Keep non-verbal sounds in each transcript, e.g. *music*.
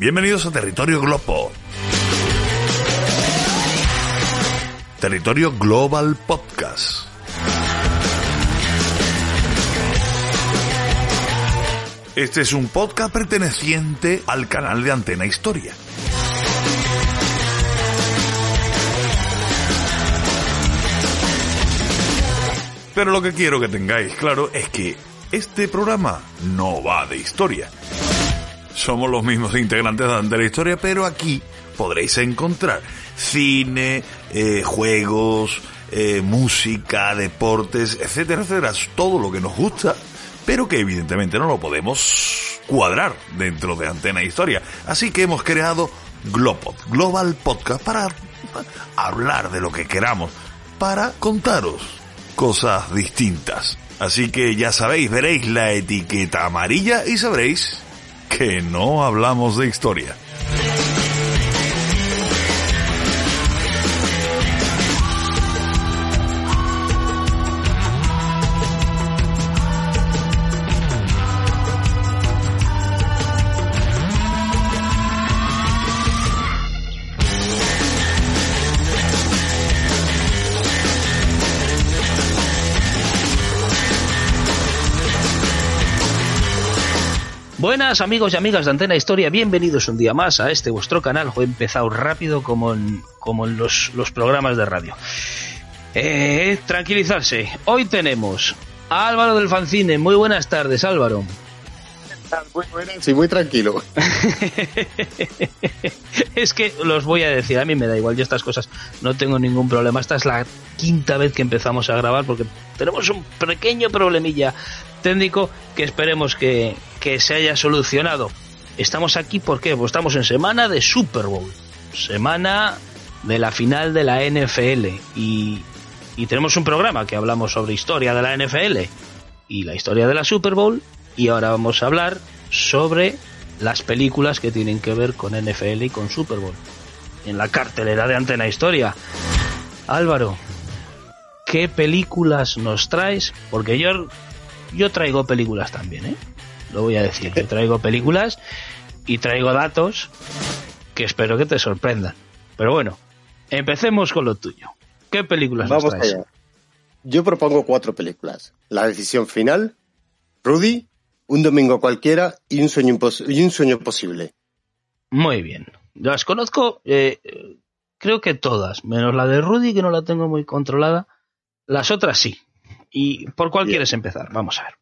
Bienvenidos a Territorio Globo. Territorio Global Podcast. Este es un podcast perteneciente al canal de Antena Historia. Pero lo que quiero que tengáis claro es que este programa no va de historia. Somos los mismos *laughs* integrantes de la historia, pero aquí podréis encontrar cine, eh, juegos, eh, música, deportes, etcétera, etcétera, todo lo que nos gusta, pero que evidentemente no lo podemos cuadrar dentro de Antena Historia. Así que hemos creado Global, Global Podcast para hablar de lo que queramos, para contaros cosas distintas. Así que ya sabéis, veréis la etiqueta amarilla y sabréis que no hablamos de historia. Buenas amigos y amigas de Antena Historia, bienvenidos un día más a este vuestro canal. He empezado rápido como en, como en los, los programas de radio. Eh, tranquilizarse, hoy tenemos a Álvaro del Fancine. Muy buenas tardes, Álvaro. Muy buenas sí, muy tranquilo. *laughs* es que los voy a decir, a mí me da igual, yo estas cosas no tengo ningún problema. Esta es la quinta vez que empezamos a grabar porque tenemos un pequeño problemilla técnico que esperemos que, se haya solucionado. Estamos aquí porque pues estamos en semana de Super Bowl, semana de la final de la NFL y, y tenemos un programa que hablamos sobre historia de la NFL y la historia de la Super Bowl y ahora vamos a hablar sobre las películas que tienen que ver con NFL y con Super Bowl en la cartelera de Antena Historia. Álvaro, ¿qué películas nos traes? Porque yo yo traigo películas también, ¿eh? Lo voy a decir. Yo traigo películas y traigo datos que espero que te sorprendan. Pero bueno, empecemos con lo tuyo. ¿Qué películas Vamos traes? Allá. Yo propongo cuatro películas. La decisión final, Rudy, Un domingo cualquiera y Un sueño, y un sueño posible. Muy bien. Las conozco, eh, creo que todas, menos la de Rudy, que no la tengo muy controlada. Las otras sí. ¿Y por cuál quieres empezar? Vamos a ver.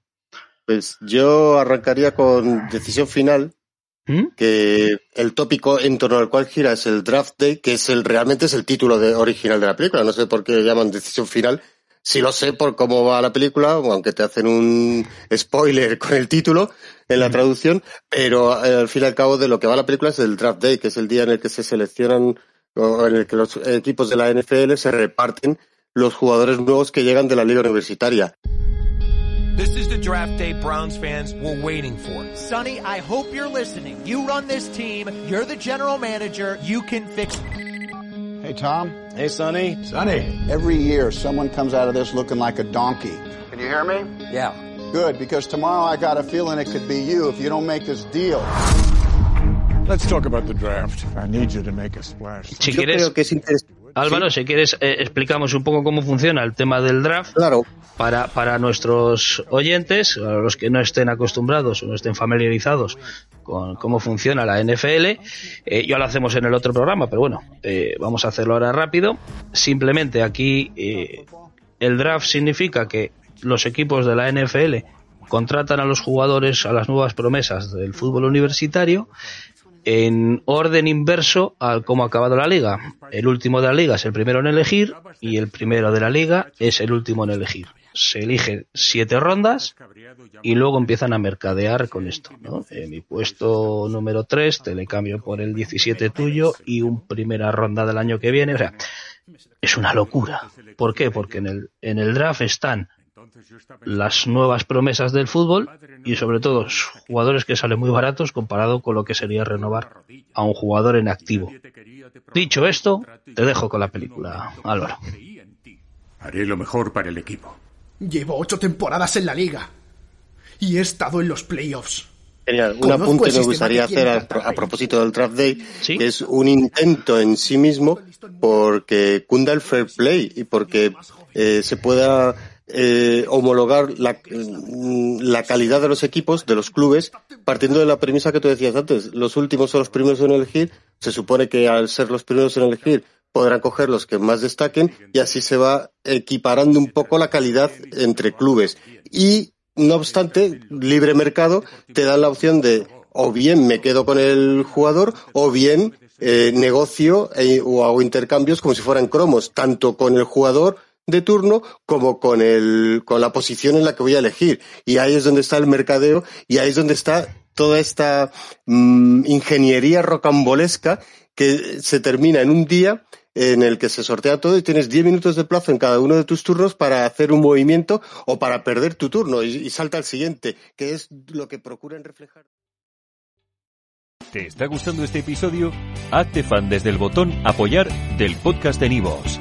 Pues yo arrancaría con decisión final, ¿Mm? que el tópico en torno al cual gira es el draft day, que es el realmente es el título de, original de la película. No sé por qué llaman decisión final. Sí lo sé por cómo va la película, aunque te hacen un spoiler con el título en la traducción, pero al fin y al cabo de lo que va la película es el draft day, que es el día en el que se seleccionan o en el que los equipos de la NFL se reparten los jugadores nuevos que llegan de la liga universitaria. This is the draft day Browns fans were waiting for. Sonny, I hope you're listening. You run this team. You're the general manager. You can fix it. Hey, Tom. Hey, Sonny. Sonny. Every year, someone comes out of this looking like a donkey. Can you hear me? Yeah. Good, because tomorrow I got a feeling it could be you if you don't make this deal. Let's talk about the draft. I need you to make a splash. Yo creo que es interesante Álvaro, si quieres, eh, explicamos un poco cómo funciona el tema del draft. Claro. Para, para nuestros oyentes, a los que no estén acostumbrados o no estén familiarizados con cómo funciona la NFL, eh, ya lo hacemos en el otro programa, pero bueno, eh, vamos a hacerlo ahora rápido. Simplemente aquí eh, el draft significa que los equipos de la NFL contratan a los jugadores, a las nuevas promesas del fútbol universitario en orden inverso al cómo ha acabado la liga. El último de la liga es el primero en elegir y el primero de la liga es el último en elegir. Se eligen siete rondas y luego empiezan a mercadear con esto. ¿no? Mi puesto número 3 te le cambio por el 17 tuyo y un primera ronda del año que viene. O sea, es una locura. ¿Por qué? Porque en el, en el draft están las nuevas promesas del fútbol y sobre todo jugadores que salen muy baratos comparado con lo que sería renovar a un jugador en activo. Dicho esto, te dejo con la película, Álvaro. Haré lo mejor para el equipo. Llevo ocho temporadas en la liga y he estado en los playoffs. Genial. Un apunte me gustaría hacer a, propósito del Draft Day, que es un intento en sí mismo porque cunda el fair play y porque eh, se pueda eh, homologar la, mm, la, calidad de los equipos, de los clubes, partiendo de la premisa que tú decías antes. Los últimos son los primeros en elegir. Se supone que al ser los primeros en elegir podrán coger los que más destaquen y así se va equiparando un poco la calidad entre clubes. Y no obstante, libre mercado te da la opción de o bien me quedo con el jugador o bien eh, negocio e, o hago intercambios como si fueran cromos, tanto con el jugador de turno como con el con la posición en la que voy a elegir y ahí es donde está el mercadeo y ahí es donde está toda esta mm, ingeniería rocambolesca que se termina en un día en el que se sortea todo y tienes 10 minutos de plazo en cada uno de tus turnos para hacer un movimiento o para perder tu turno y, salta al siguiente, que es lo que procuran reflejar. ¿Te está gustando este episodio? Hazte fan desde el botón apoyar del podcast de Nivos.